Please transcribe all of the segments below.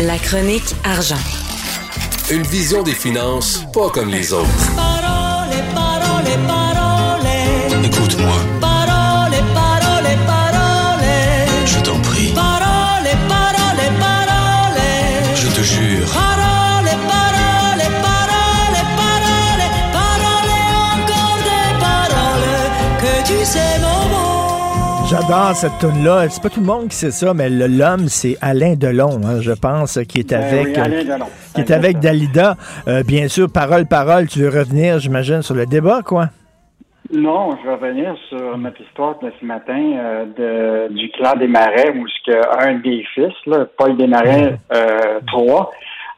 La chronique argent. Une vision des finances pas comme les autres. Parole, parole, parole. Écoute-moi, Parole, parole, parole. je t'en prie, Parole, parole, parole. je te jure. Parole, parole, parole, parole. Parole, encore des paroles que tu sais. J'adore cette tune-là. C'est pas tout le monde qui sait ça, mais l'homme, c'est Alain Delon, hein, je pense, qui est avec, Ben oui, Alain euh, Delon. qui est avec Dalida. Euh, bien sûr, parole, parole, tu veux revenir, j'imagine, sur le débat, quoi? Non, je vais revenir sur notre histoire de ce matin euh, de, du clan des Marais, où un des fils, là, Paul Desmarais euh, III,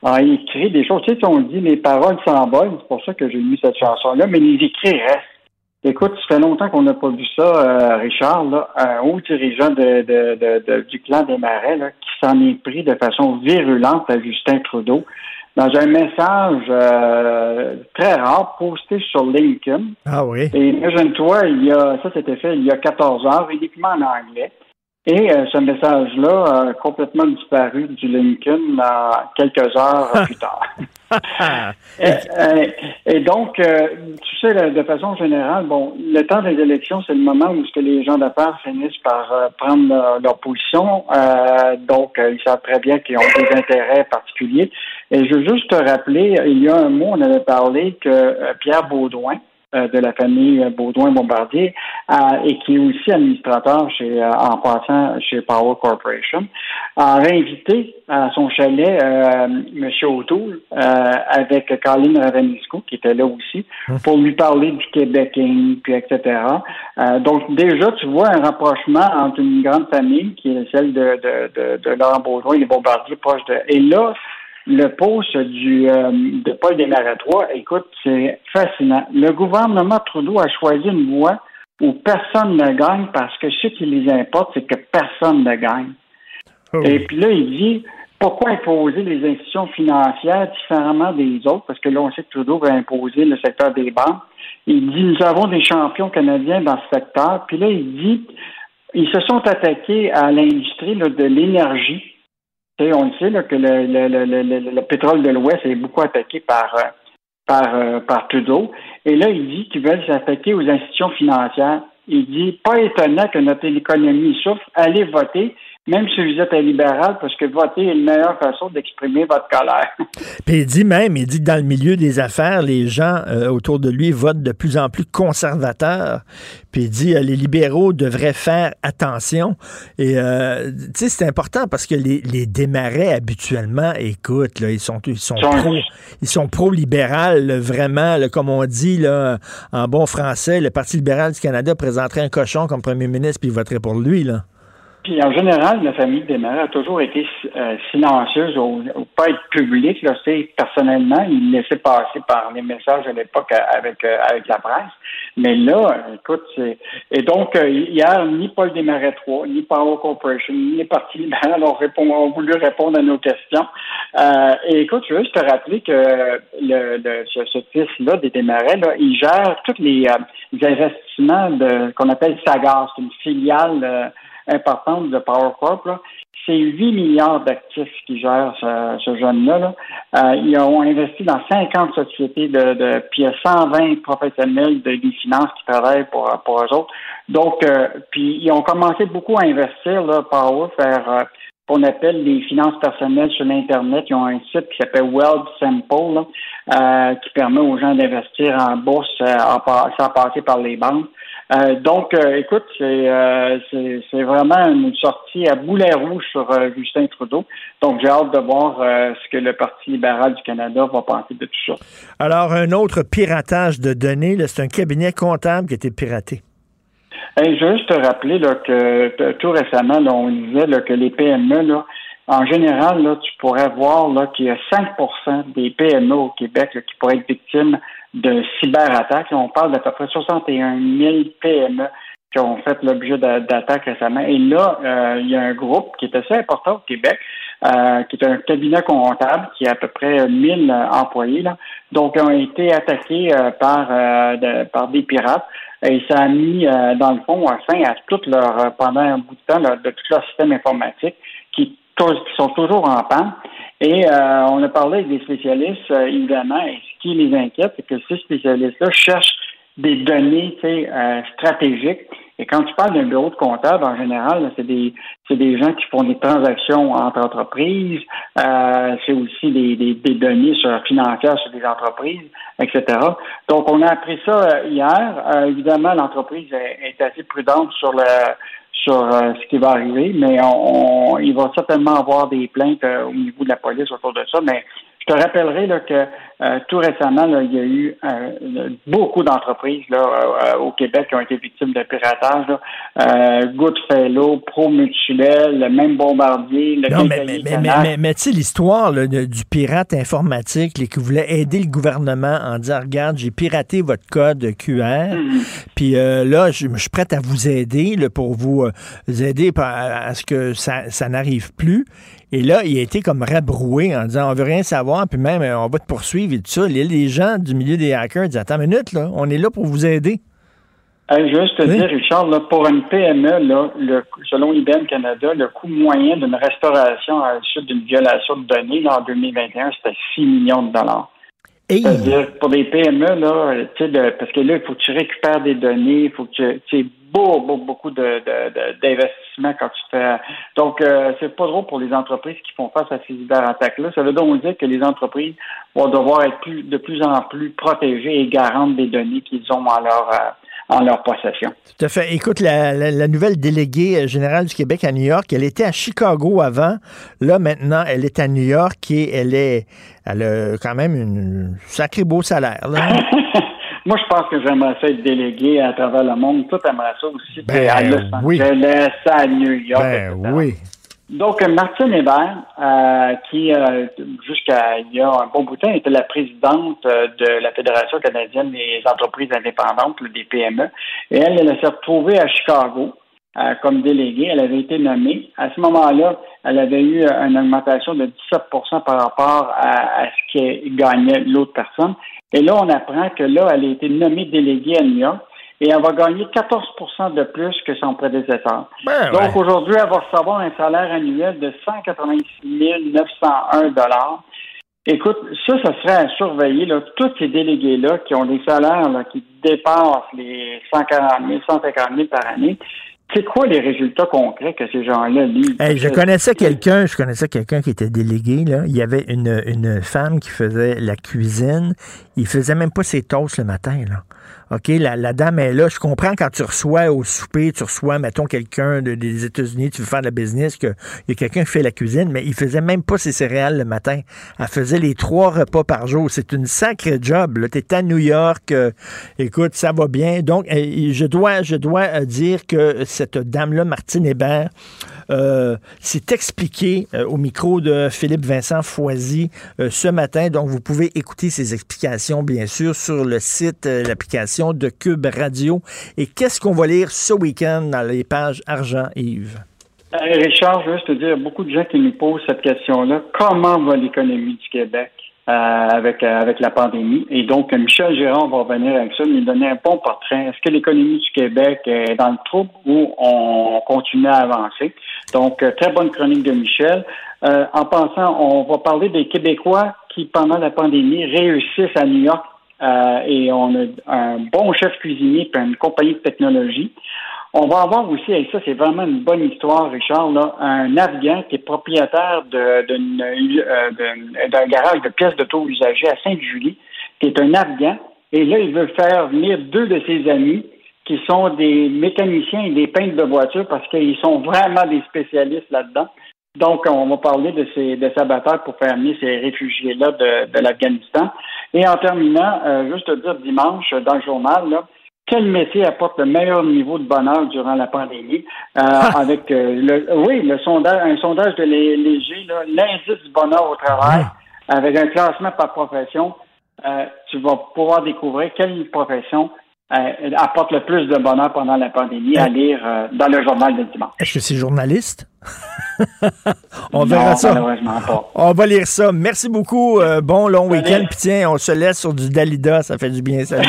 a écrit des choses. Tu sais, on dit les paroles s'envolent, c'est pour ça que j'ai mis cette chanson-là, mais les écrits restent. Écoute, ça fait longtemps qu'on n'a pas vu ça, euh, Richard, là, un haut dirigeant de, de, de, de- du clan des Marais, là, qui s'en est pris de façon virulente à Justin Trudeau dans un message euh, très rare posté sur LinkedIn. Ah oui. Et imagine-toi, il y a, ça c'était fait il y a 14 heures, uniquement en anglais. Et euh, ce message-là a complètement disparu du LinkedIn euh, quelques heures plus tard. et, euh, et donc, euh, tu sais, de façon générale, bon, le temps des élections, c'est le moment où ce que les gens d'affaires finissent par euh, prendre leur, position. Donc, ils savent très bien qu'ils ont des intérêts particuliers. Et je veux juste te rappeler, il y a un mot, on avait parlé que Pierre Baudouin, de la famille Baudouin-Bombardier euh, et qui est aussi administrateur chez, euh, en passant chez Power Corporation, a invité à son chalet euh, M. O'Toole euh, avec Colin Ravenisco, qui était là aussi, pour lui parler du Québéking, puis etc. Euh, donc déjà, tu vois un rapprochement entre une grande famille qui est celle de, de, de, de Laurent Baudouin et les Bombardiers proches de... Et là, le poste du, euh, de Paul Desmarais écoute, c'est fascinant. Le gouvernement Trudeau a choisi une voie où personne ne gagne parce que ce qui les importe, c'est que personne ne gagne. Oh. Et puis là, il dit pourquoi imposer les institutions financières différemment des autres? Parce que là, on sait que Trudeau va imposer le secteur des banques. Il dit nous avons des champions canadiens dans ce secteur. Puis là, il dit ils se sont attaqués à l'industrie de l'énergie. On le sait là, que le, le, le, le, le pétrole de l'Ouest est beaucoup attaqué par, euh, par, euh, par Trudeau. Et là, il dit qu'ils veulent s'attaquer aux institutions financières. Il dit pas étonnant que notre économie souffre. Allez voter, même si vous êtes un libéral, parce que voter est la meilleure façon d'exprimer votre colère. Puis il dit même, il dit que dans le milieu des affaires, les gens euh, autour de lui votent de plus en plus conservateurs. Puis il dit, euh, les libéraux devraient faire attention. Et, euh, tu sais, c'est important parce que les, les démarrais, habituellement, écoute, là, ils sont, ils sont Sont- pro, ils sont pro-libéral, vraiment, là, comme on dit, là, en bon français, le Parti libéral du Canada présenterait un cochon comme premier ministre puis il voterait pour lui, là. Puis en général, la famille Desmarais a toujours été euh, silencieuse ou, pas être publique. Là, personnellement, il laissait passer par les messages à l'époque euh, avec euh, avec la presse. Mais là, euh, écoute, c'est et donc euh, hier, ni Paul Desmarais III, ni Power Corporation, ni les partis libéraux ont, ont voulu répondre à nos questions. Et écoute, je veux juste te rappeler que le, le ce, ce fils-là des Desmarais, là, il gère tous les, les investissements de qu'on appelle Sagar, c'est une filiale. Importante de Power Corp. C'est 8 milliards d'actifs qui gèrent ce, jeune-là. là. Euh, ils ont investi dans 50 sociétés de, de puis il y a 120 professionnels de, des finances qui travaillent pour, pour eux autres. Donc, euh, puis ils ont commencé beaucoup à investir, là, Power, faire euh, ce qu'on appelle les finances personnelles sur l'Internet. Ils ont un site qui s'appelle Wealth Simple, là, euh, qui permet aux gens d'investir en bourse sans passer par les banques. Euh, donc, euh, écoute, c'est euh, c'est c'est vraiment une sortie à boulet rouge sur Justin Trudeau. Donc, j'ai hâte de voir ce que le Parti libéral du Canada va penser de tout ça. Alors, un autre piratage de données, là, c'est un cabinet comptable qui a été piraté. Hey, je veux juste te rappeler là, que tout récemment, là, on disait que les PME, là, en général, là, tu pourrais voir là, qu'il y a 5% des PME au Québec là, qui pourraient être victimes de cyberattaques. On parle d'à peu près 61 000 PME qui ont fait l'objet d'a- d'attaques récemment. Et là, euh, il y a un groupe qui est assez important au Québec, euh, qui est un cabinet comptable qui a à peu près 1000 euh, employés. Là. Donc, ont été attaqués euh, par, euh, par des pirates. Et ça a mis, dans le fond, un fin à tout leur, pendant un bout de temps, de tout leur système informatique qui qui sont toujours en panne. Et euh, on a parlé avec des spécialistes, euh, évidemment, et ce qui les inquiète, c'est que ces spécialistes-là cherchent des données euh, stratégiques. Et quand tu parles d'un bureau de comptable, en général, c'est des c'est des gens qui font des transactions entre entreprises, euh, c'est aussi des, des, des, données sur, financières sur des entreprises, etc. Donc, on a appris ça euh, hier. Euh, évidemment, l'entreprise est, est, assez prudente sur le sur euh, ce qui va arriver, mais on, il va certainement avoir des plaintes au niveau de la police autour de ça. Mais je te rappellerai là, que euh, tout récemment, là, il y a eu euh, beaucoup d'entreprises là, euh, au Québec qui ont été victimes de piratage. Là. Goodfellow, Pro Mutuel, le même Bombardier, le non, mais, mais, mais, mais, tu sais, l'histoire du pirate informatique qui voulait aider le gouvernement en disant Regarde, j'ai piraté votre code QR, mm-hmm. puis là, je, suis prête à vous aider là, pour vous, aider à, à, ce que ça, ça n'arrive plus. Et là, il a été comme rabroué en disant on veut rien savoir, puis même on va te poursuivre et tout ça. Les gens du milieu des hackers disent Attends une minute, là, on est là pour vous aider. juste te dire, Richard, là, pour une PME, là, le, selon IBM Canada, le coût moyen d'une restauration à la suite d'une violation de données en 2021, c'était 6 millions de dollars. C'est-à-dire, pour des PME, là, parce que là, il faut que tu récupères des données, il faut que tu, beaucoup, beaucoup d'investissements quand tu fais. Donc, euh, c'est pas drôle pour les entreprises qui font face à ces cyberattaques-là. Ça veut donc dire que les entreprises vont devoir être plus, de plus en plus protégées et garantes des données qu'ils ont en leur, euh, en leur possession. Tout à fait. Écoute, la, nouvelle déléguée générale du Québec à New York, elle était à Chicago avant. Là, maintenant, elle est à New York et elle est, elle a quand même un sacré beau salaire. Là. Moi, je pense que j'aimerais ça être délégué à travers le monde. Tout aimerait ça aussi. Ben, à Los Angeles, à New York. Ben, oui. Donc, Martine Hébert, euh, qui, euh, jusqu'à il y a un bon bout de temps, était la présidente euh, de la Fédération canadienne des entreprises indépendantes, des PME, et elle, elle s'est retrouvée à Chicago comme déléguée. Elle avait été nommée. À ce moment-là, elle avait eu une augmentation de 17% par rapport à, à ce qui gagnait l'autre personne. Et là, on apprend que là, elle a été nommée déléguée à New York et elle va gagner 14% de plus que son prédécesseur. Ben Donc aujourd'hui, elle va recevoir un salaire annuel de 186 901 Écoute, ça, ça serait à surveiller. Là, tous ces délégués-là qui ont des salaires qui dépassent les 140 000, 150 000 par année, c'est quoi les résultats concrets que ces gens-là lisent? je connaissais quelqu'un, je connaissais quelqu'un qui était délégué, là. Il y avait une, une femme qui faisait la cuisine. Il faisait même pas ses toasts le matin, là. OK, la, dame est là. Je comprends quand tu reçois au souper, tu reçois, mettons, quelqu'un des États-Unis, tu veux faire de la business, qu'il y a quelqu'un qui fait la cuisine, mais il faisait même pas ses céréales le matin. Elle faisait les trois repas par jour. C'est une sacrée job. Tu es à New York. Euh, écoute, ça va bien. Donc, je dois, je dois euh, dire que cette dame-là, Martine Hébert, euh, c'est expliqué euh, au micro de Philippe Vincent Foisy ce matin. Donc, vous pouvez écouter ces explications, bien sûr, sur le site, l'application de Cube Radio. Et qu'est-ce qu'on va lire ce week-end dans les pages Argent, Yves? Richard, je veux juste te dire, beaucoup de gens qui nous posent cette question-là. Comment va l'économie du Québec? Euh, avec euh, avec la pandémie? Et donc, Michel Gérard va revenir avec ça, nous donner un bon portrait. Est-ce que l'économie du Québec est dans le trouble ou on continue à avancer? Donc, euh, très bonne chronique de Michel. en passant, on va parler des Québécois qui, pendant la pandémie, réussissent à New York et on a un bon chef cuisinier et une compagnie de technologie. On va avoir aussi, et ça c'est vraiment une bonne histoire, Richard, là, un Afghan qui est propriétaire euh, d'un garage de pièces d'auto usagées à Sainte-Julie, qui est un Afghan, et là il veut faire venir deux de ses amis qui sont des mécaniciens et des peintres de voitures parce qu'ils sont vraiment des spécialistes là-dedans. Donc, on va parler de ces de sa bataille pour faire venir ces réfugiés-là de, de l'Afghanistan. Et en terminant, euh, juste te dire dimanche dans le journal, là, quel métier apporte le meilleur niveau de bonheur durant la pandémie? Euh, ah. avec euh, le oui le sondage un sondage de Léger l'indice du bonheur au travail avec un classement par profession euh, tu vas pouvoir découvrir quelle profession apporte le plus de bonheur pendant la pandémie à lire dans le journal de dimanche. Est-ce que c'est journaliste? on verra ça. Pas. On va lire ça. Merci beaucoup. bon long week-end. Puis tiens, on se laisse sur du Dalida. Ça fait du bien. Salut.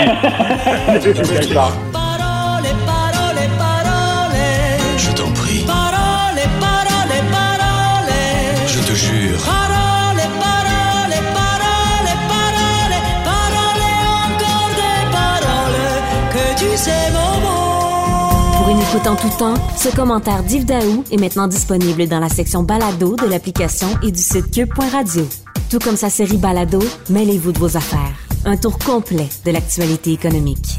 Pour une écoute en tout temps, ce commentaire d'Yves Daou est maintenant disponible dans la section balado de l'application et du site cube.radio. Tout comme sa série balado, mêlez-vous de vos affaires. Un tour complet de l'actualité économique.